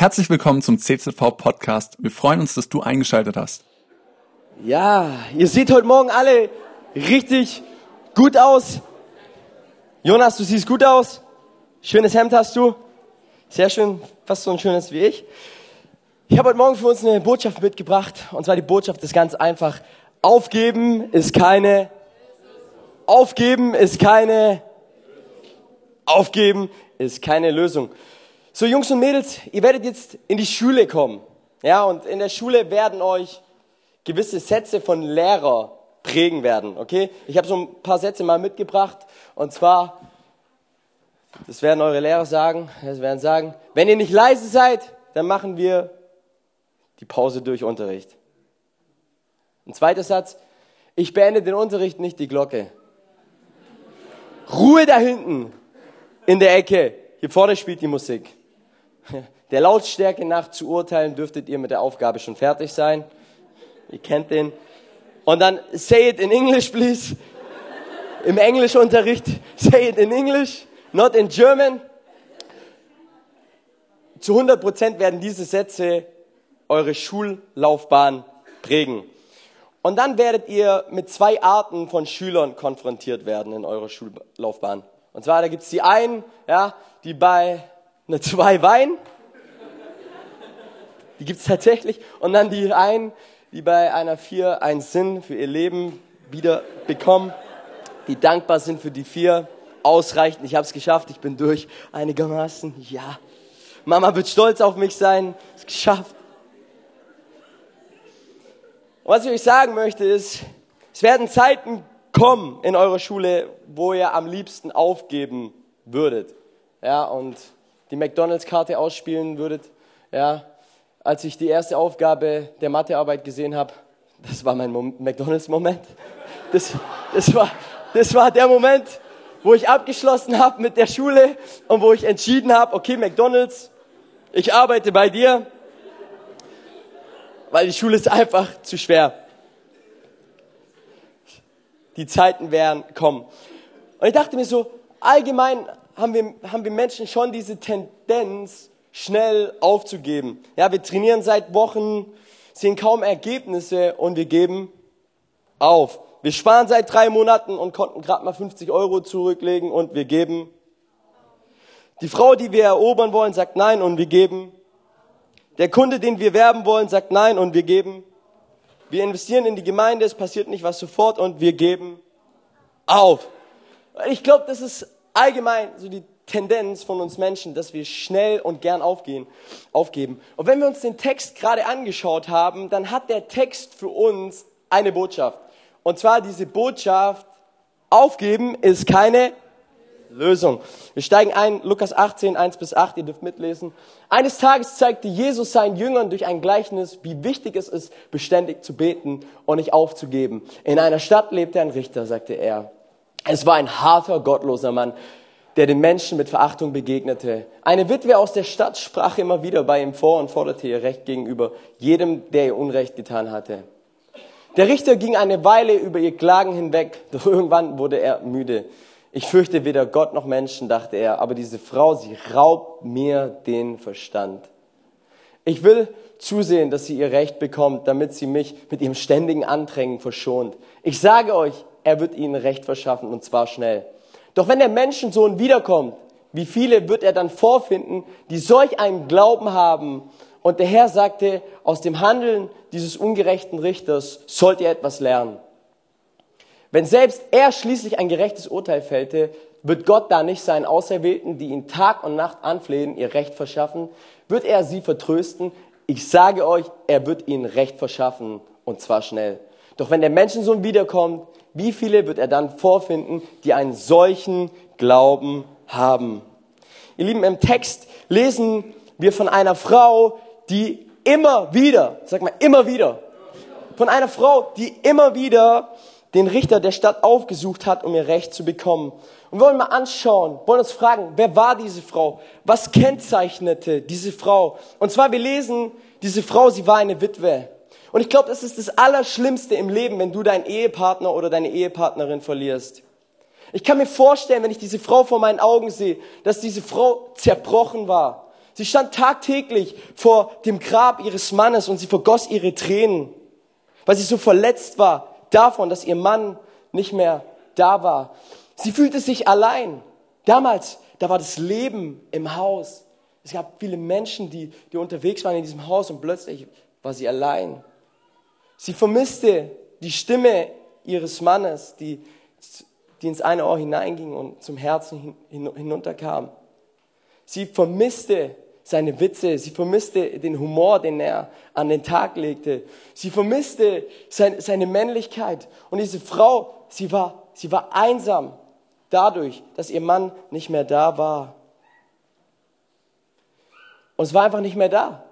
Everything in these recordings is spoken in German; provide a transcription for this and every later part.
Herzlich willkommen zum CZV Podcast. Wir freuen uns, dass du eingeschaltet hast. Ja, ihr seht heute Morgen alle richtig gut aus. Jonas, du siehst gut aus. Schönes Hemd hast du. Sehr schön, fast so ein schönes wie ich. Ich habe heute Morgen für uns eine Botschaft mitgebracht. Und zwar die Botschaft ist ganz einfach. Aufgeben ist keine. Aufgeben ist keine. Aufgeben ist keine Lösung. So, Jungs und Mädels, ihr werdet jetzt in die Schule kommen. Ja, und in der Schule werden euch gewisse Sätze von Lehrer prägen werden, okay? Ich habe so ein paar Sätze mal mitgebracht. Und zwar, das werden eure Lehrer sagen, das werden sagen, wenn ihr nicht leise seid, dann machen wir die Pause durch Unterricht. Ein zweiter Satz, ich beende den Unterricht, nicht die Glocke. Ruhe da hinten in der Ecke. Hier vorne spielt die Musik. Der Lautstärke nach zu urteilen, dürftet ihr mit der Aufgabe schon fertig sein. Ihr kennt den. Und dann say it in English, please. Im Englischunterricht, say it in English, not in German. Zu 100 Prozent werden diese Sätze eure Schullaufbahn prägen. Und dann werdet ihr mit zwei Arten von Schülern konfrontiert werden in eurer Schullaufbahn. Und zwar, da gibt's die einen, ja, die bei eine zwei Wein. Die gibt's tatsächlich. Und dann die einen, die bei einer vier einen Sinn für ihr Leben wieder bekommen, die dankbar sind für die vier. Ausreichend, ich habe es geschafft, ich bin durch einigermaßen. Ja, Mama wird stolz auf mich sein, es geschafft. Und was ich euch sagen möchte ist, es werden Zeiten kommen in eurer Schule, wo ihr am liebsten aufgeben würdet. Ja, und die McDonalds-Karte ausspielen würdet. Ja, als ich die erste Aufgabe der Mathearbeit gesehen habe, das war mein McDonalds-Moment. Das, das, war, das war der Moment, wo ich abgeschlossen habe mit der Schule und wo ich entschieden habe, okay, McDonalds, ich arbeite bei dir, weil die Schule ist einfach zu schwer. Die Zeiten werden kommen. Und ich dachte mir so, allgemein haben wir, haben wir Menschen schon diese Tendenz, schnell aufzugeben. Ja, wir trainieren seit Wochen, sehen kaum Ergebnisse und wir geben auf. Wir sparen seit drei Monaten und konnten gerade mal 50 Euro zurücklegen und wir geben. Die Frau, die wir erobern wollen, sagt nein und wir geben. Der Kunde, den wir werben wollen, sagt nein und wir geben. Wir investieren in die Gemeinde, es passiert nicht was sofort und wir geben auf. Ich glaube, das ist allgemein so die Tendenz von uns Menschen, dass wir schnell und gern aufgehen, aufgeben. Und wenn wir uns den Text gerade angeschaut haben, dann hat der Text für uns eine Botschaft. Und zwar diese Botschaft, aufgeben ist keine Lösung. Wir steigen ein, Lukas 18, 1 bis 8, ihr dürft mitlesen. Eines Tages zeigte Jesus seinen Jüngern durch ein Gleichnis, wie wichtig es ist, beständig zu beten und nicht aufzugeben. In einer Stadt lebte ein Richter, sagte er. Es war ein harter, gottloser Mann, der den Menschen mit Verachtung begegnete. Eine Witwe aus der Stadt sprach immer wieder bei ihm vor und forderte ihr Recht gegenüber jedem, der ihr Unrecht getan hatte. Der Richter ging eine Weile über ihr Klagen hinweg, doch irgendwann wurde er müde. Ich fürchte weder Gott noch Menschen, dachte er, aber diese Frau, sie raubt mir den Verstand. Ich will zusehen, dass sie ihr Recht bekommt, damit sie mich mit ihrem ständigen Andrängen verschont. Ich sage euch, er wird ihnen Recht verschaffen und zwar schnell. Doch wenn der Menschensohn wiederkommt, wie viele wird er dann vorfinden, die solch einen Glauben haben? Und der Herr sagte, aus dem Handeln dieses ungerechten Richters sollt ihr etwas lernen. Wenn selbst er schließlich ein gerechtes Urteil fällte, wird Gott da nicht seinen Auserwählten, die ihn Tag und Nacht anflehen, ihr Recht verschaffen? Wird er sie vertrösten? Ich sage euch, er wird ihnen Recht verschaffen und zwar schnell. Doch wenn der Menschensohn wiederkommt, wie viele wird er dann vorfinden, die einen solchen Glauben haben? Ihr Lieben, im Text lesen wir von einer Frau, die immer wieder, sag mal immer wieder, von einer Frau, die immer wieder den Richter der Stadt aufgesucht hat, um ihr Recht zu bekommen. Und wir wollen mal anschauen, wollen uns fragen, wer war diese Frau? Was kennzeichnete diese Frau? Und zwar, wir lesen, diese Frau, sie war eine Witwe. Und ich glaube, das ist das Allerschlimmste im Leben, wenn du deinen Ehepartner oder deine Ehepartnerin verlierst. Ich kann mir vorstellen, wenn ich diese Frau vor meinen Augen sehe, dass diese Frau zerbrochen war. Sie stand tagtäglich vor dem Grab ihres Mannes und sie vergoss ihre Tränen, weil sie so verletzt war davon, dass ihr Mann nicht mehr da war. Sie fühlte sich allein. Damals, da war das Leben im Haus. Es gab viele Menschen, die, die unterwegs waren in diesem Haus und plötzlich war sie allein. Sie vermisste die Stimme ihres Mannes, die, die ins eine Ohr hineinging und zum Herzen hin, hinunterkam. Sie vermisste seine Witze, sie vermisste den Humor, den er an den Tag legte. Sie vermisste seine, seine Männlichkeit. Und diese Frau, sie war, sie war einsam dadurch, dass ihr Mann nicht mehr da war. Und es war einfach nicht mehr da.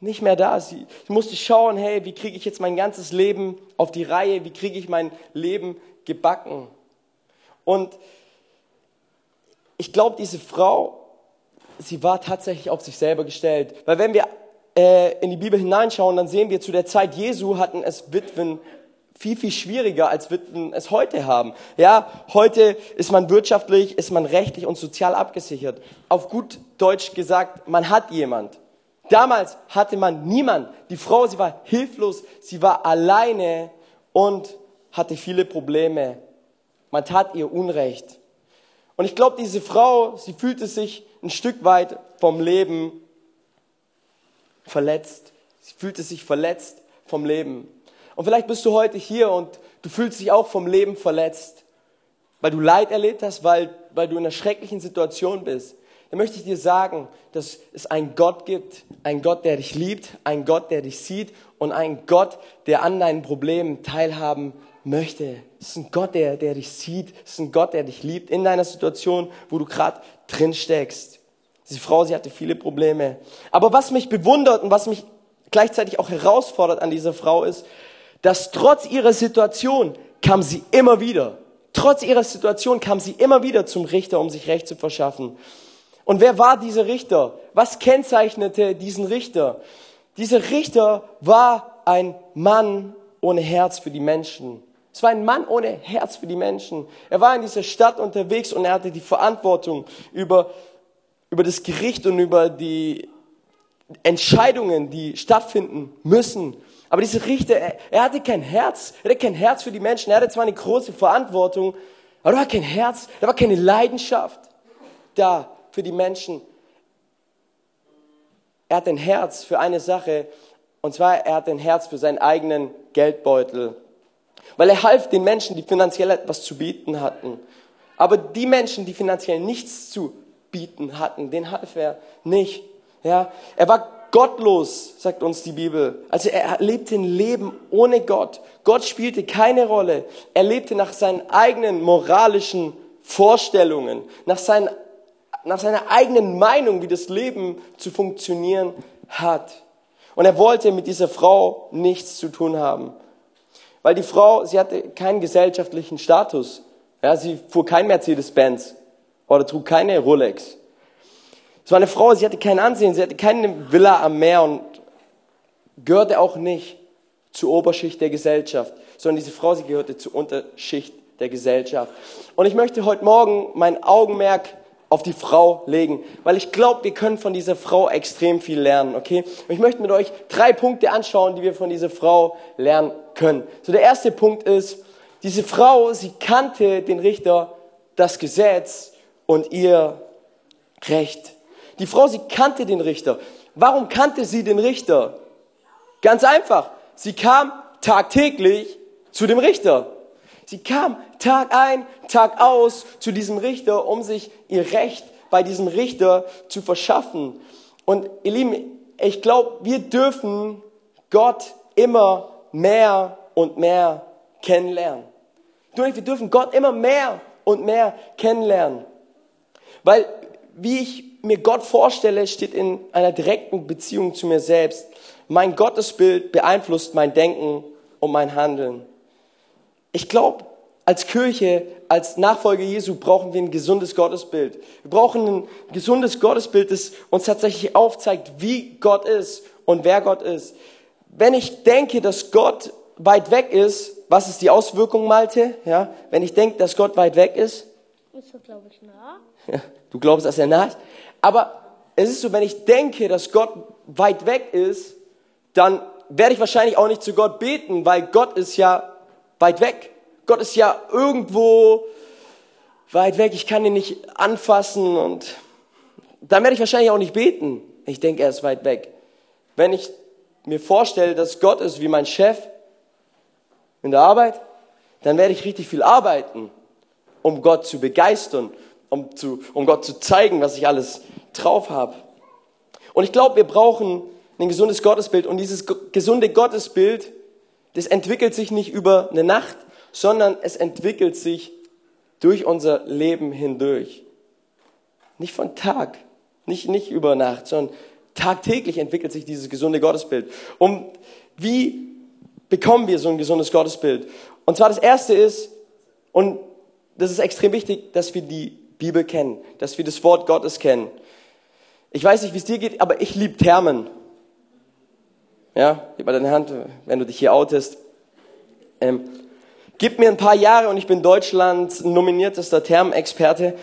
Nicht mehr da. Sie, sie musste schauen, hey, wie kriege ich jetzt mein ganzes Leben auf die Reihe? Wie kriege ich mein Leben gebacken? Und ich glaube, diese Frau, sie war tatsächlich auf sich selber gestellt. Weil wenn wir äh, in die Bibel hineinschauen, dann sehen wir, zu der Zeit Jesu hatten es Witwen viel, viel schwieriger, als Witwen es heute haben. Ja, heute ist man wirtschaftlich, ist man rechtlich und sozial abgesichert. Auf gut Deutsch gesagt, man hat jemand. Damals hatte man niemand. Die Frau, sie war hilflos, sie war alleine und hatte viele Probleme. Man tat ihr Unrecht. Und ich glaube, diese Frau, sie fühlte sich ein Stück weit vom Leben verletzt. Sie fühlte sich verletzt vom Leben. Und vielleicht bist du heute hier und du fühlst dich auch vom Leben verletzt, weil du Leid erlebt hast, weil, weil du in einer schrecklichen Situation bist. Dann möchte ich dir sagen, dass es einen Gott gibt, einen Gott, der dich liebt, einen Gott, der dich sieht und einen Gott, der an deinen Problemen teilhaben möchte. Es ist ein Gott, der, der dich sieht. Es ist ein Gott, der dich liebt in deiner Situation, wo du gerade drin steckst. Diese Frau, sie hatte viele Probleme. Aber was mich bewundert und was mich gleichzeitig auch herausfordert an dieser Frau ist, dass trotz ihrer Situation kam sie immer wieder. Trotz ihrer Situation kam sie immer wieder zum Richter, um sich Recht zu verschaffen. Und wer war dieser Richter? Was kennzeichnete diesen Richter? Dieser Richter war ein Mann ohne Herz für die Menschen. Es war ein Mann ohne Herz für die Menschen. Er war in dieser Stadt unterwegs und er hatte die Verantwortung über, über das Gericht und über die Entscheidungen, die stattfinden müssen. Aber dieser Richter, er, er hatte kein Herz. Er hatte kein Herz für die Menschen. Er hatte zwar eine große Verantwortung, aber er war kein Herz, da war keine Leidenschaft da für die Menschen. Er hat ein Herz für eine Sache, und zwar er hat ein Herz für seinen eigenen Geldbeutel. Weil er half den Menschen, die finanziell etwas zu bieten hatten. Aber die Menschen, die finanziell nichts zu bieten hatten, den half er nicht. Ja, er war gottlos, sagt uns die Bibel. Also er lebte ein Leben ohne Gott. Gott spielte keine Rolle. Er lebte nach seinen eigenen moralischen Vorstellungen, nach, seinen, nach seiner eigenen Meinung, wie das Leben zu funktionieren hat. Und er wollte mit dieser Frau nichts zu tun haben. Weil die Frau, sie hatte keinen gesellschaftlichen Status. Ja, sie fuhr kein Mercedes-Benz oder trug keine Rolex. Es war eine Frau, sie hatte kein Ansehen, sie hatte keine Villa am Meer und gehörte auch nicht zur Oberschicht der Gesellschaft, sondern diese Frau, sie gehörte zur Unterschicht der Gesellschaft. Und ich möchte heute Morgen mein Augenmerk auf die Frau legen, weil ich glaube, wir können von dieser Frau extrem viel lernen, okay? Und ich möchte mit euch drei Punkte anschauen, die wir von dieser Frau lernen können. So der erste Punkt ist, diese Frau, sie kannte den Richter, das Gesetz und ihr Recht. Die Frau, sie kannte den Richter. Warum kannte sie den Richter? Ganz einfach. Sie kam tagtäglich zu dem Richter. Sie kam Tag ein, Tag aus zu diesem Richter, um sich ihr Recht bei diesem Richter zu verschaffen. Und ihr Lieben, ich glaube, wir dürfen Gott immer mehr und mehr kennenlernen. Wir dürfen Gott immer mehr und mehr kennenlernen. Weil, wie ich mir Gott vorstelle, steht in einer direkten Beziehung zu mir selbst. Mein Gottesbild beeinflusst mein Denken und mein Handeln. Ich glaube, als Kirche, als Nachfolger Jesu brauchen wir ein gesundes Gottesbild. Wir brauchen ein gesundes Gottesbild, das uns tatsächlich aufzeigt, wie Gott ist und wer Gott ist. Wenn ich denke, dass Gott weit weg ist, was ist die Auswirkung, Malte? Ja, wenn ich denke, dass Gott weit weg ist? Ist er, glaube ich, nah. Ja, du glaubst, dass er nah ist? Aber es ist so, wenn ich denke, dass Gott weit weg ist, dann werde ich wahrscheinlich auch nicht zu Gott beten, weil Gott ist ja weit weg. Gott ist ja irgendwo weit weg, ich kann ihn nicht anfassen und dann werde ich wahrscheinlich auch nicht beten. Ich denke, er ist weit weg. Wenn ich mir vorstelle, dass Gott ist wie mein Chef in der Arbeit, dann werde ich richtig viel arbeiten, um Gott zu begeistern, um, zu, um Gott zu zeigen, was ich alles drauf habe. Und ich glaube, wir brauchen ein gesundes Gottesbild. Und dieses gesunde Gottesbild, das entwickelt sich nicht über eine Nacht, sondern es entwickelt sich durch unser Leben hindurch. Nicht von Tag, nicht, nicht über Nacht, sondern tagtäglich entwickelt sich dieses gesunde Gottesbild. Und wie bekommen wir so ein gesundes Gottesbild? Und zwar das erste ist, und das ist extrem wichtig, dass wir die Bibel kennen, dass wir das Wort Gottes kennen. Ich weiß nicht, wie es dir geht, aber ich liebe Thermen. Ja, gib mal deine Hand, wenn du dich hier outest. Ähm, gib mir ein paar Jahre und ich bin Deutschlands nominiertester Thermenexperte.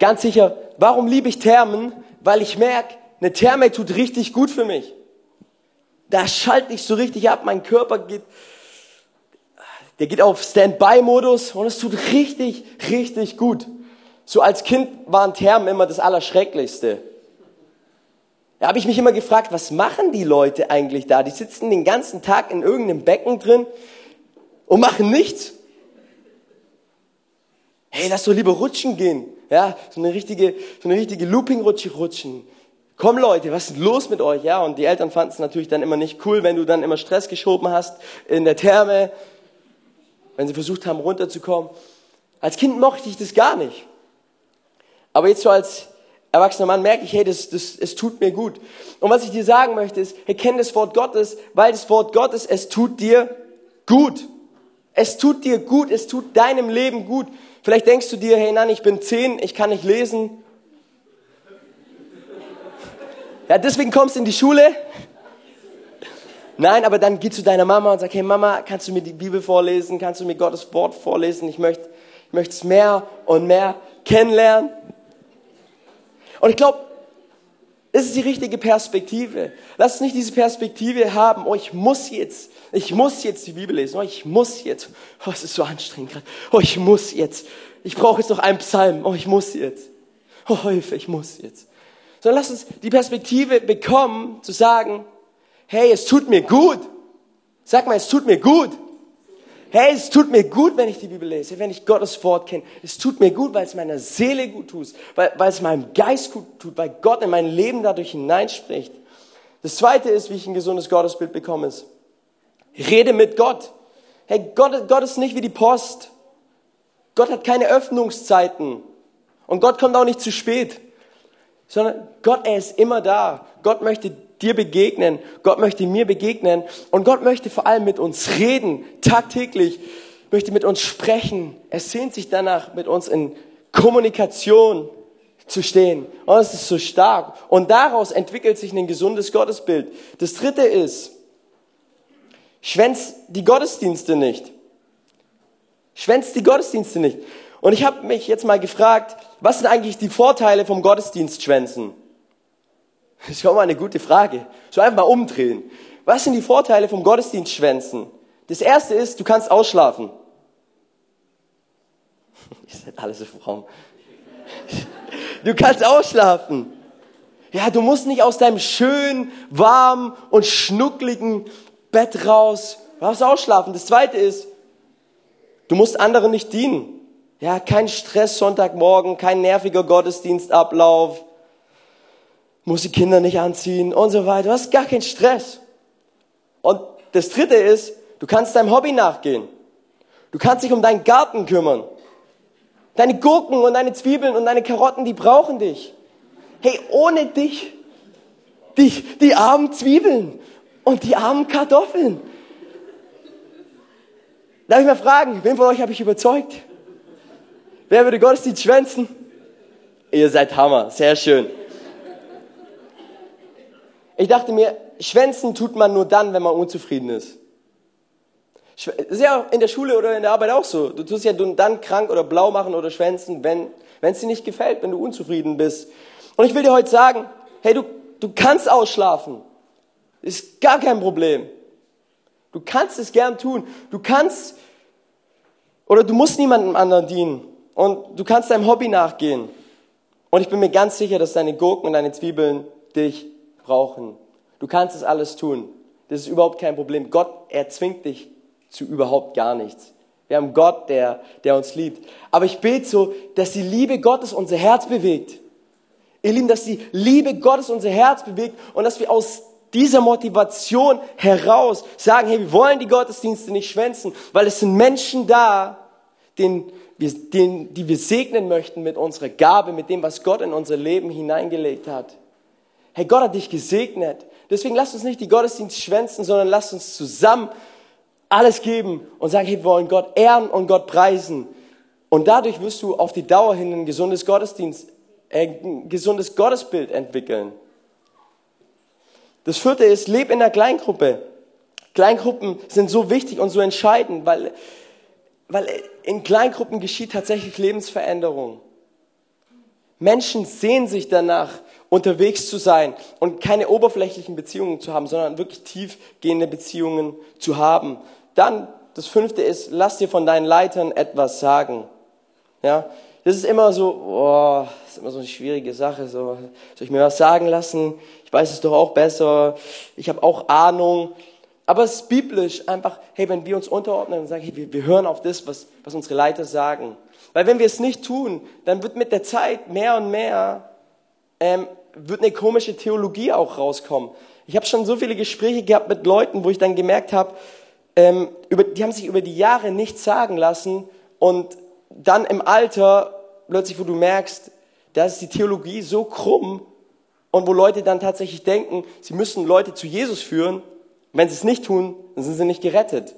Ganz sicher, warum liebe ich Thermen? Weil ich merke, eine Therme tut richtig gut für mich. Da schalte ich so richtig ab, mein Körper geht, der geht auf Standby-Modus und es tut richtig, richtig gut. So als Kind waren Thermen immer das Allerschrecklichste. Da habe ich mich immer gefragt, was machen die Leute eigentlich da? Die sitzen den ganzen Tag in irgendeinem Becken drin und machen nichts. Hey, lass doch lieber rutschen gehen. Ja, so eine richtige, so eine richtige Looping-Rutsche rutschen. Komm Leute, was ist los mit euch? Ja, und die Eltern fanden es natürlich dann immer nicht cool, wenn du dann immer Stress geschoben hast in der Therme, wenn sie versucht haben runterzukommen. Als Kind mochte ich das gar nicht. Aber jetzt so als erwachsener Mann merke ich, hey, das, das, es tut mir gut. Und was ich dir sagen möchte ist, hey, kenn das Wort Gottes, weil das Wort Gottes, es tut dir gut. Es tut dir gut, es tut deinem Leben gut. Vielleicht denkst du dir, hey, nein, ich bin zehn, ich kann nicht lesen. Ja, deswegen kommst du in die Schule. Nein, aber dann geh zu deiner Mama und sag, hey Mama, kannst du mir die Bibel vorlesen? Kannst du mir Gottes Wort vorlesen? Ich möchte, ich möchte es mehr und mehr kennenlernen. Und ich glaube, das ist die richtige Perspektive. Lass uns nicht diese Perspektive haben, oh, ich muss jetzt, ich muss jetzt die Bibel lesen, oh, ich muss jetzt, oh, es ist so anstrengend gerade, oh, ich muss jetzt, ich brauche jetzt noch einen Psalm, oh, ich muss jetzt, oh, Hilfe, ich muss jetzt sondern lass uns die Perspektive bekommen, zu sagen, hey, es tut mir gut. Sag mal, es tut mir gut. Hey, es tut mir gut, wenn ich die Bibel lese, wenn ich Gottes Wort kenne. Es tut mir gut, weil es meiner Seele gut tut, weil, weil es meinem Geist gut tut, weil Gott in mein Leben dadurch hineinspricht. Das zweite ist, wie ich ein gesundes Gottesbild bekomme, ist, rede mit Gott. Hey, Gott, Gott ist nicht wie die Post. Gott hat keine Öffnungszeiten. Und Gott kommt auch nicht zu spät sondern Gott, er ist immer da. Gott möchte dir begegnen. Gott möchte mir begegnen. Und Gott möchte vor allem mit uns reden, tagtäglich, möchte mit uns sprechen. Er sehnt sich danach, mit uns in Kommunikation zu stehen. Und es ist so stark. Und daraus entwickelt sich ein gesundes Gottesbild. Das dritte ist, schwänzt die Gottesdienste nicht. Schwänzt die Gottesdienste nicht. Und ich habe mich jetzt mal gefragt, was sind eigentlich die Vorteile vom Gottesdienstschwänzen? Das ist auch mal eine gute Frage. So einfach mal umdrehen. Was sind die Vorteile vom Gottesdienstschwänzen? Das erste ist, du kannst ausschlafen. Ihr seid alle so fromm. Du kannst ausschlafen. Ja, du musst nicht aus deinem schönen, warmen und schnuckligen Bett raus. Du darfst ausschlafen. Das zweite ist, du musst anderen nicht dienen. Ja, kein Stress Sonntagmorgen, kein nerviger Gottesdienstablauf, muss die Kinder nicht anziehen und so weiter. Du hast gar keinen Stress. Und das dritte ist, du kannst deinem Hobby nachgehen. Du kannst dich um deinen Garten kümmern. Deine Gurken und deine Zwiebeln und deine Karotten, die brauchen dich. Hey, ohne dich, die, die armen Zwiebeln und die armen Kartoffeln. Darf ich mal fragen, wen von euch habe ich überzeugt? Wer würde Gottesdienst schwänzen? Ihr seid Hammer, sehr schön. Ich dachte mir, schwänzen tut man nur dann, wenn man unzufrieden ist. Das ist ja in der Schule oder in der Arbeit auch so. Du tust ja dann krank oder blau machen oder schwänzen, wenn es dir nicht gefällt, wenn du unzufrieden bist. Und ich will dir heute sagen, hey, du, du kannst ausschlafen. Ist gar kein Problem. Du kannst es gern tun. Du kannst, oder du musst niemandem anderen dienen. Und du kannst deinem Hobby nachgehen. Und ich bin mir ganz sicher, dass deine Gurken und deine Zwiebeln dich brauchen. Du kannst es alles tun. Das ist überhaupt kein Problem. Gott erzwingt dich zu überhaupt gar nichts. Wir haben Gott, der, der uns liebt. Aber ich bete so, dass die Liebe Gottes unser Herz bewegt. Ihr Lieben, dass die Liebe Gottes unser Herz bewegt und dass wir aus dieser Motivation heraus sagen, hey, wir wollen die Gottesdienste nicht schwänzen, weil es sind Menschen da, wir, den, die wir segnen möchten mit unserer Gabe, mit dem, was Gott in unser Leben hineingelegt hat. Hey, Gott hat dich gesegnet. Deswegen lasst uns nicht die Gottesdienste schwänzen, sondern lasst uns zusammen alles geben und sagen, hey, wir wollen Gott ehren und Gott preisen. Und dadurch wirst du auf die Dauer hin ein gesundes Gottesdienst, äh, ein gesundes Gottesbild entwickeln. Das vierte ist, leb in der Kleingruppe. Kleingruppen sind so wichtig und so entscheidend, weil, weil in Kleingruppen geschieht tatsächlich Lebensveränderung. Menschen sehen sich danach, unterwegs zu sein und keine oberflächlichen Beziehungen zu haben, sondern wirklich tiefgehende Beziehungen zu haben. Dann, das fünfte ist, lass dir von deinen Leitern etwas sagen. Ja, das ist immer so, oh, das ist immer so eine schwierige Sache. So, soll ich mir was sagen lassen? Ich weiß es doch auch besser. Ich habe auch Ahnung. Aber es ist biblisch einfach, hey, wenn wir uns unterordnen und sagen, hey, wir, wir hören auf das, was, was unsere Leiter sagen. Weil wenn wir es nicht tun, dann wird mit der Zeit mehr und mehr, ähm, wird eine komische Theologie auch rauskommen. Ich habe schon so viele Gespräche gehabt mit Leuten, wo ich dann gemerkt habe, ähm, über, die haben sich über die Jahre nichts sagen lassen und dann im Alter plötzlich, wo du merkst, da ist die Theologie so krumm und wo Leute dann tatsächlich denken, sie müssen Leute zu Jesus führen. Wenn sie es nicht tun, dann sind sie nicht gerettet.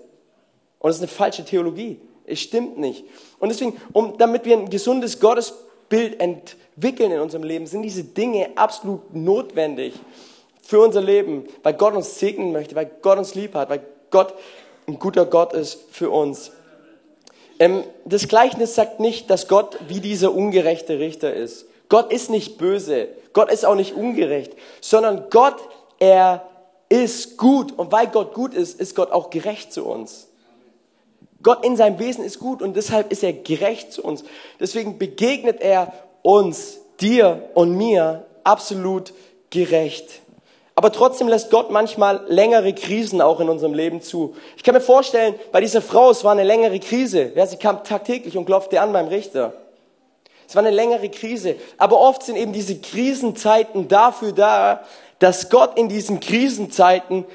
Und das ist eine falsche Theologie. Es stimmt nicht. Und deswegen, um, damit wir ein gesundes Gottesbild entwickeln in unserem Leben, sind diese Dinge absolut notwendig für unser Leben, weil Gott uns segnen möchte, weil Gott uns lieb hat, weil Gott ein guter Gott ist für uns. Ähm, das Gleichnis sagt nicht, dass Gott wie dieser ungerechte Richter ist. Gott ist nicht böse. Gott ist auch nicht ungerecht, sondern Gott, er ist gut. Und weil Gott gut ist, ist Gott auch gerecht zu uns. Gott in seinem Wesen ist gut und deshalb ist er gerecht zu uns. Deswegen begegnet er uns, dir und mir absolut gerecht. Aber trotzdem lässt Gott manchmal längere Krisen auch in unserem Leben zu. Ich kann mir vorstellen, bei dieser Frau, es war eine längere Krise. Ja, sie kam tagtäglich und klopfte an beim Richter. Es war eine längere Krise. Aber oft sind eben diese Krisenzeiten dafür da, dass Gott in diesen Krisenzeiten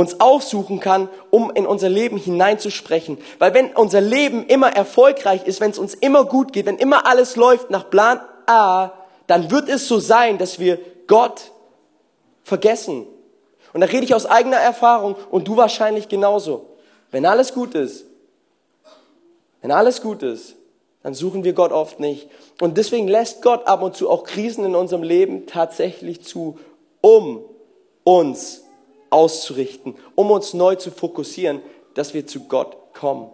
uns aufsuchen kann, um in unser Leben hineinzusprechen. Weil wenn unser Leben immer erfolgreich ist, wenn es uns immer gut geht, wenn immer alles läuft nach Plan A, dann wird es so sein, dass wir Gott vergessen. Und da rede ich aus eigener Erfahrung und du wahrscheinlich genauso. Wenn alles gut ist, wenn alles gut ist, dann suchen wir Gott oft nicht. Und deswegen lässt Gott ab und zu auch Krisen in unserem Leben tatsächlich zu, um uns auszurichten, um uns neu zu fokussieren, dass wir zu Gott kommen.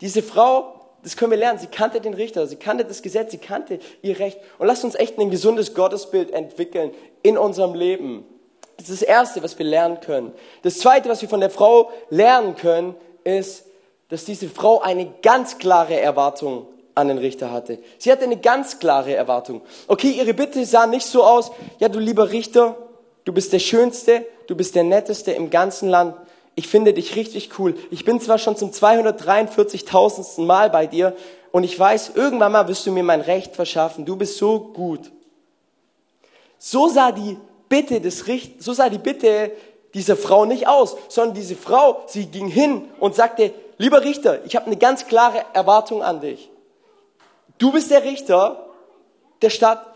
Diese Frau, das können wir lernen, sie kannte den Richter, sie kannte das Gesetz, sie kannte ihr Recht. Und lasst uns echt ein gesundes Gottesbild entwickeln in unserem Leben. Das ist das Erste, was wir lernen können. Das Zweite, was wir von der Frau lernen können, ist, dass diese Frau eine ganz klare Erwartung an den Richter hatte. Sie hatte eine ganz klare Erwartung. Okay, ihre Bitte sah nicht so aus, ja, du lieber Richter, du bist der Schönste, du bist der Netteste im ganzen Land. Ich finde dich richtig cool. Ich bin zwar schon zum 243.000. Mal bei dir und ich weiß, irgendwann mal wirst du mir mein Recht verschaffen. Du bist so gut. So sah die Bitte des Richt so sah die Bitte dieser Frau nicht aus, sondern diese Frau, sie ging hin und sagte, lieber Richter, ich habe eine ganz klare Erwartung an dich. Du bist der Richter der Stadt.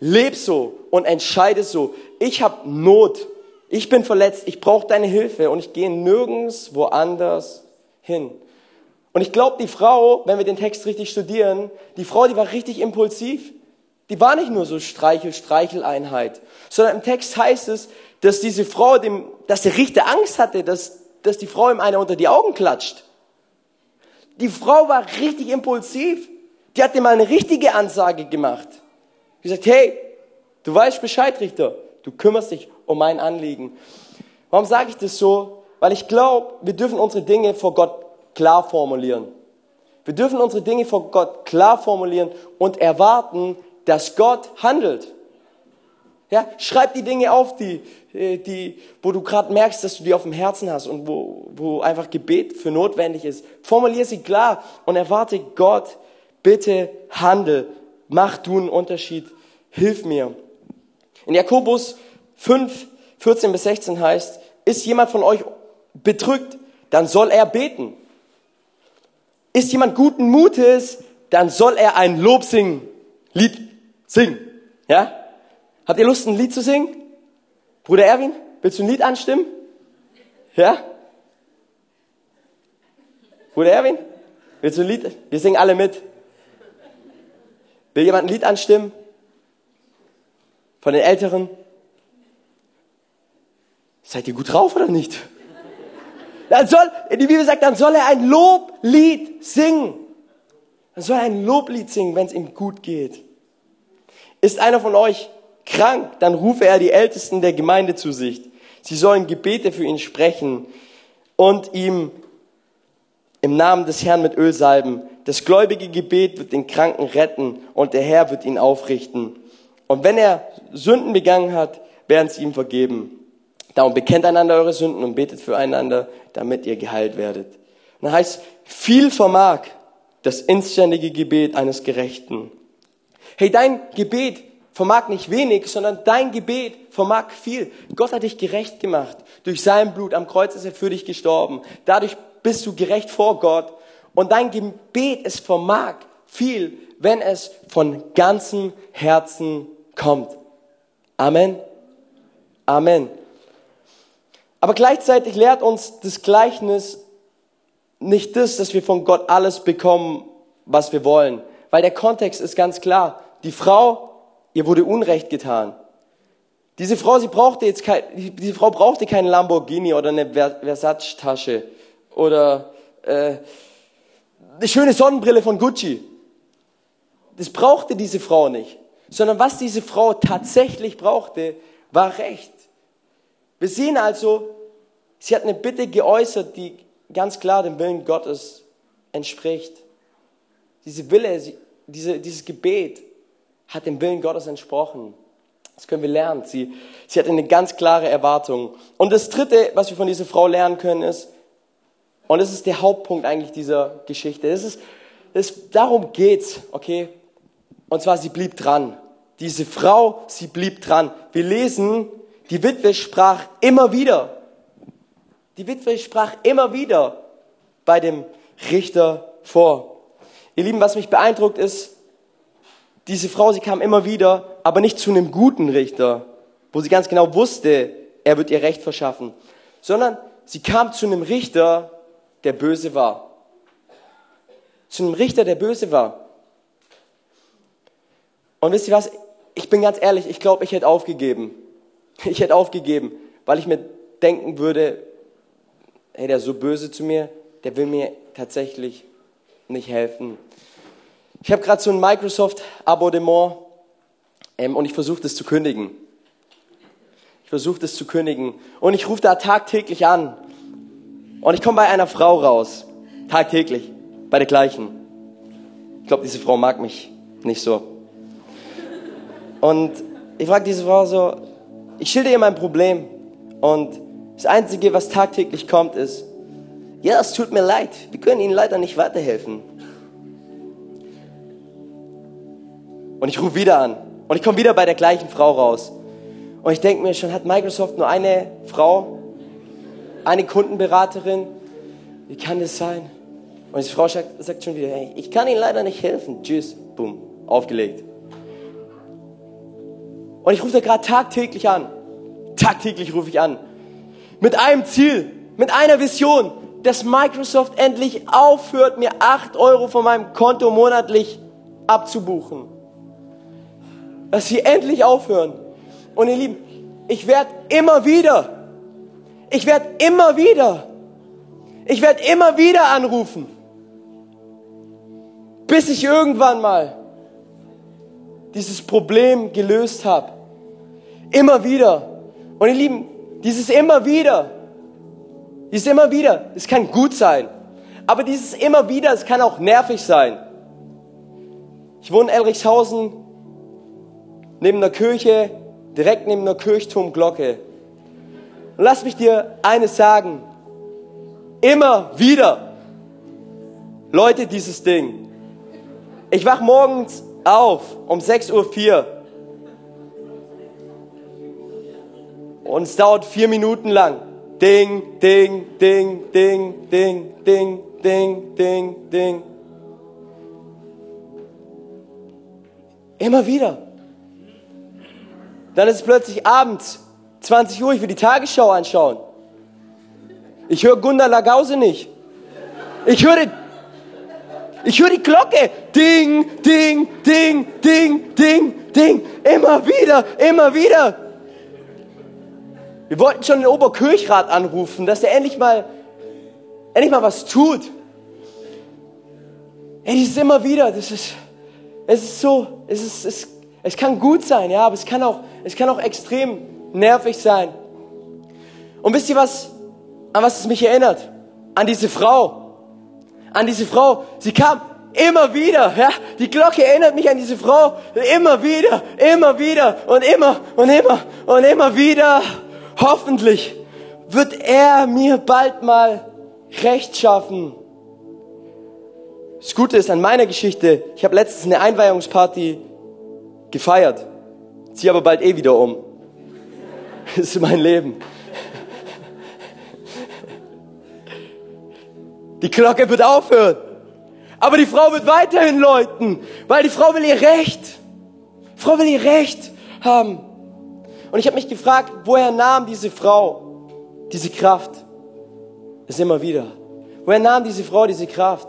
Leb so und entscheide so. Ich habe Not. Ich bin verletzt. Ich brauche deine Hilfe und ich gehe nirgends woanders hin. Und ich glaube, die Frau, wenn wir den Text richtig studieren, die Frau, die war richtig impulsiv. Die war nicht nur so Streichel, Streicheleinheit, sondern im Text heißt es, dass diese Frau dem, dass der Richter Angst hatte, dass, dass die Frau ihm einer unter die Augen klatscht. Die Frau war richtig impulsiv. Die hat ihm mal eine richtige Ansage gemacht. Gesagt, hey, Du weißt Bescheid, Richter. Du kümmerst dich um mein Anliegen. Warum sage ich das so? Weil ich glaube, wir dürfen unsere Dinge vor Gott klar formulieren. Wir dürfen unsere Dinge vor Gott klar formulieren und erwarten, dass Gott handelt. Ja, schreib die Dinge auf, die, äh, die, wo du gerade merkst, dass du die auf dem Herzen hast und wo, wo einfach Gebet für notwendig ist. Formulier sie klar und erwarte Gott, bitte handel, mach du einen Unterschied, hilf mir. In Jakobus 5, 14 bis 16 heißt, ist jemand von euch bedrückt, dann soll er beten. Ist jemand guten Mutes, dann soll er ein Lob singen, Lied singen. Ja? Habt ihr Lust, ein Lied zu singen? Bruder Erwin, willst du ein Lied anstimmen? Ja? Bruder Erwin, willst du ein Lied? Wir singen alle mit. Will jemand ein Lied anstimmen? Von den Älteren? Seid ihr gut drauf oder nicht? Dann soll, die Bibel sagt, dann soll er ein Loblied singen. Dann soll er ein Loblied singen, wenn es ihm gut geht. Ist einer von euch krank, dann rufe er die Ältesten der Gemeinde zu sich. Sie sollen Gebete für ihn sprechen und ihm im Namen des Herrn mit Öl salben. Das gläubige Gebet wird den Kranken retten und der Herr wird ihn aufrichten. Und wenn er Sünden begangen hat, werden sie ihm vergeben. Darum bekennt einander eure Sünden und betet füreinander, damit ihr geheilt werdet. Und da heißt, viel vermag das inständige Gebet eines Gerechten. Hey, dein Gebet vermag nicht wenig, sondern dein Gebet vermag viel. Gott hat dich gerecht gemacht. Durch sein Blut am Kreuz ist er für dich gestorben. Dadurch bist du gerecht vor Gott. Und dein Gebet, es vermag viel, wenn es von ganzem Herzen kommt. Amen. Amen. Aber gleichzeitig lehrt uns das Gleichnis nicht das, dass wir von Gott alles bekommen, was wir wollen. Weil der Kontext ist ganz klar. Die Frau, ihr wurde Unrecht getan. Diese Frau, sie brauchte jetzt kein, diese Frau brauchte keinen Lamborghini oder eine Versace-Tasche oder äh, eine schöne Sonnenbrille von Gucci. Das brauchte diese Frau nicht. Sondern was diese Frau tatsächlich brauchte, war Recht. Wir sehen also, sie hat eine Bitte geäußert, die ganz klar dem Willen Gottes entspricht. Diese Wille, diese, dieses Gebet hat dem Willen Gottes entsprochen. Das können wir lernen. Sie, sie hat eine ganz klare Erwartung. Und das Dritte, was wir von dieser Frau lernen können, ist, und das ist der Hauptpunkt eigentlich dieser Geschichte, das ist, das, darum geht's, okay? Und zwar, sie blieb dran. Diese Frau, sie blieb dran. Wir lesen, die Witwe sprach immer wieder. Die Witwe sprach immer wieder bei dem Richter vor. Ihr Lieben, was mich beeindruckt ist, diese Frau, sie kam immer wieder, aber nicht zu einem guten Richter, wo sie ganz genau wusste, er wird ihr Recht verschaffen, sondern sie kam zu einem Richter, der böse war. Zu einem Richter, der böse war. Und wisst ihr was? Ich bin ganz ehrlich, ich glaube, ich hätte aufgegeben. Ich hätte aufgegeben, weil ich mir denken würde, hey, der ist so böse zu mir, der will mir tatsächlich nicht helfen. Ich habe gerade so ein Microsoft-Abonnement ähm, und ich versuche das zu kündigen. Ich versuche das zu kündigen und ich rufe da tagtäglich an und ich komme bei einer Frau raus, tagtäglich, bei der gleichen. Ich glaube, diese Frau mag mich nicht so. Und ich frage diese Frau so, ich schilder ihr mein Problem und das Einzige, was tagtäglich kommt, ist, ja, es tut mir leid, wir können Ihnen leider nicht weiterhelfen. Und ich rufe wieder an und ich komme wieder bei der gleichen Frau raus. Und ich denke mir schon, hat Microsoft nur eine Frau, eine Kundenberaterin? Wie kann das sein? Und die Frau sagt schon wieder, hey, ich kann Ihnen leider nicht helfen. Tschüss, boom, aufgelegt. Und ich rufe da gerade tagtäglich an. Tagtäglich rufe ich an. Mit einem Ziel, mit einer Vision, dass Microsoft endlich aufhört, mir 8 Euro von meinem Konto monatlich abzubuchen. Dass sie endlich aufhören. Und ihr Lieben, ich werde immer wieder, ich werde immer wieder, ich werde immer wieder anrufen, bis ich irgendwann mal dieses Problem gelöst habe Immer wieder. Und ihr Lieben, dieses immer wieder, dieses immer wieder, es kann gut sein. Aber dieses immer wieder, es kann auch nervig sein. Ich wohne in Elrichshausen, neben der Kirche, direkt neben der Kirchturmglocke. Und lass mich dir eines sagen. Immer wieder Leute dieses Ding. Ich wach morgens auf um 6.04 Uhr. Und es dauert vier Minuten lang. Ding, ding, ding, ding, ding, ding, ding, ding, ding. Immer wieder. Dann ist es plötzlich abends, 20 Uhr, ich will die Tagesschau anschauen. Ich höre Gundar Lagause nicht. Ich höre, ich höre die Glocke. Ding, ding, ding, ding, ding, ding. Immer wieder, immer wieder. Wir wollten schon den Oberkirchrat anrufen, dass er endlich mal, endlich mal was tut. Ey, das ist immer wieder, das ist, es ist so, es ist, es, es kann gut sein, ja, aber es kann auch, es kann auch extrem nervig sein. Und wisst ihr was, an was es mich erinnert? An diese Frau. An diese Frau. Sie kam immer wieder, ja. Die Glocke erinnert mich an diese Frau. Immer wieder, immer wieder und immer und immer und immer wieder. Hoffentlich wird er mir bald mal Recht schaffen. Das Gute ist an meiner Geschichte, ich habe letztens eine Einweihungsparty gefeiert, ziehe aber bald eh wieder um. Das ist mein Leben. Die Glocke wird aufhören. Aber die Frau wird weiterhin läuten, weil die Frau will ihr Recht. Die Frau will ihr Recht haben. Und ich habe mich gefragt, woher nahm diese Frau diese Kraft? Das immer wieder. Woher nahm diese Frau diese Kraft?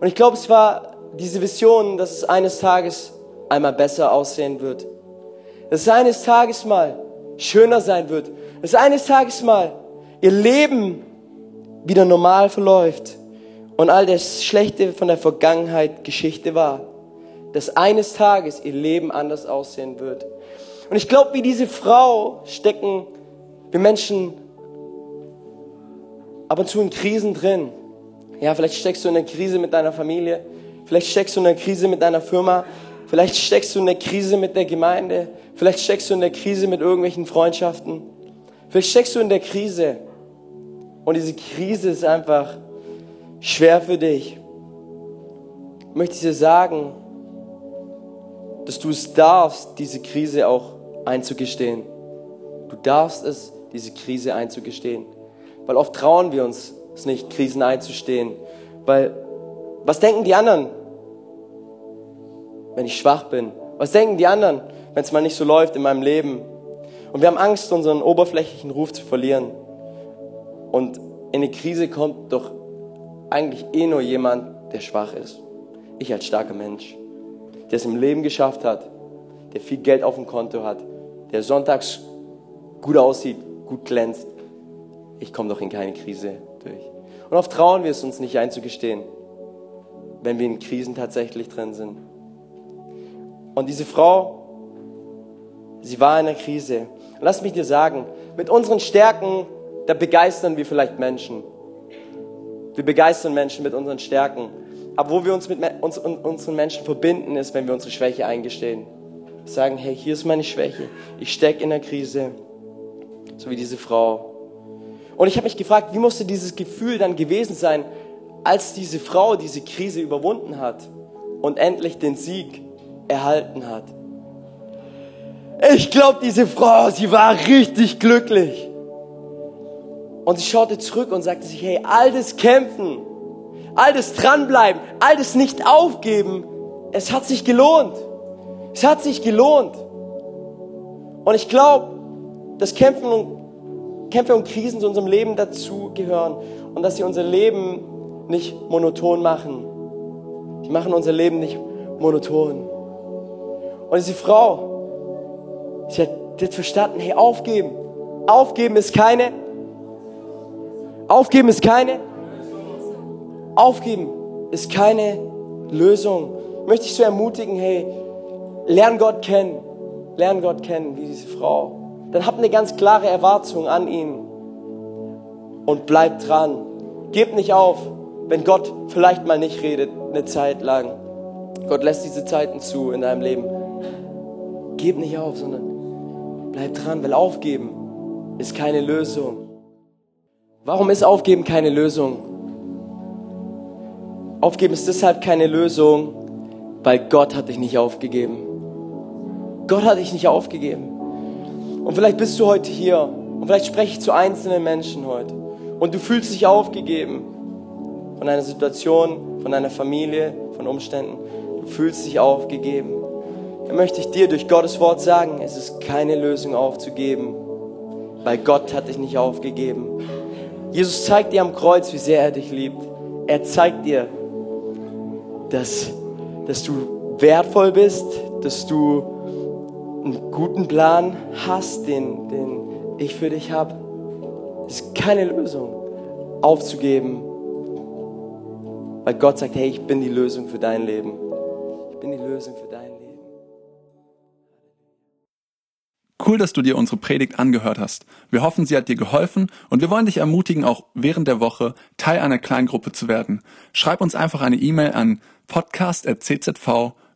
Und ich glaube, es war diese Vision, dass es eines Tages einmal besser aussehen wird. Dass es eines Tages mal schöner sein wird. Dass eines Tages mal ihr Leben wieder normal verläuft und all das Schlechte von der Vergangenheit Geschichte war. Dass eines Tages ihr Leben anders aussehen wird. Und ich glaube, wie diese Frau stecken wir Menschen ab und zu in Krisen drin. Ja, vielleicht steckst du in einer Krise mit deiner Familie, vielleicht steckst du in einer Krise mit deiner Firma, vielleicht steckst du in einer Krise mit der Gemeinde, vielleicht steckst du in der Krise mit irgendwelchen Freundschaften, vielleicht steckst du in der Krise und diese Krise ist einfach schwer für dich. Ich möchte dir sagen, dass du es darfst, diese Krise auch einzugestehen. Du darfst es, diese Krise einzugestehen. Weil oft trauen wir uns es nicht, Krisen einzustehen. Weil, was denken die anderen, wenn ich schwach bin? Was denken die anderen, wenn es mal nicht so läuft in meinem Leben? Und wir haben Angst, unseren oberflächlichen Ruf zu verlieren. Und in eine Krise kommt doch eigentlich eh nur jemand, der schwach ist. Ich als starker Mensch, der es im Leben geschafft hat, der viel Geld auf dem Konto hat, der sonntags gut aussieht, gut glänzt. Ich komme doch in keine Krise durch. Und oft trauen wir es uns nicht einzugestehen, wenn wir in Krisen tatsächlich drin sind. Und diese Frau, sie war in einer Krise. lass mich dir sagen, mit unseren Stärken, da begeistern wir vielleicht Menschen. Wir begeistern Menschen mit unseren Stärken. Aber wo wir uns mit uns, unseren Menschen verbinden, ist, wenn wir unsere Schwäche eingestehen. Sagen, hey, hier ist meine Schwäche. Ich stecke in der Krise. So wie diese Frau. Und ich habe mich gefragt, wie musste dieses Gefühl dann gewesen sein, als diese Frau diese Krise überwunden hat und endlich den Sieg erhalten hat. Ich glaube, diese Frau, sie war richtig glücklich. Und sie schaute zurück und sagte sich, hey, all das Kämpfen, all das Dranbleiben, all das Nicht aufgeben, es hat sich gelohnt. Es hat sich gelohnt. Und ich glaube, dass Kämpfen und Kämpfe und Krisen zu unserem Leben dazugehören und dass sie unser Leben nicht monoton machen. Die machen unser Leben nicht monoton. Und diese Frau, sie hat jetzt verstanden, hey, aufgeben. Aufgeben ist keine. Aufgeben ist keine. Aufgeben ist keine Lösung. Möchte ich so ermutigen, hey, lern Gott kennen. Lern Gott kennen, wie diese Frau. dann habt eine ganz klare Erwartung an ihn und bleibt dran. Gebt nicht auf, wenn Gott vielleicht mal nicht redet, eine Zeit lang. Gott lässt diese Zeiten zu in deinem Leben. Gib nicht auf, sondern bleib dran, weil aufgeben ist keine Lösung. Warum ist Aufgeben keine Lösung? Aufgeben ist deshalb keine Lösung, weil Gott hat dich nicht aufgegeben. Gott hat dich nicht aufgegeben. Und vielleicht bist du heute hier und vielleicht spreche ich zu einzelnen Menschen heute und du fühlst dich aufgegeben von einer Situation, von einer Familie, von Umständen. Du fühlst dich aufgegeben. Dann möchte ich dir durch Gottes Wort sagen, es ist keine Lösung aufzugeben, weil Gott hat dich nicht aufgegeben. Jesus zeigt dir am Kreuz, wie sehr er dich liebt. Er zeigt dir, dass, dass du wertvoll bist, dass du einen guten Plan hast, den, den ich für dich habe. Ist keine Lösung, aufzugeben, weil Gott sagt, hey, ich bin die Lösung für dein Leben. Ich bin die Lösung für dein Leben. Cool, dass du dir unsere Predigt angehört hast. Wir hoffen, sie hat dir geholfen und wir wollen dich ermutigen, auch während der Woche Teil einer Kleingruppe zu werden. Schreib uns einfach eine E-Mail an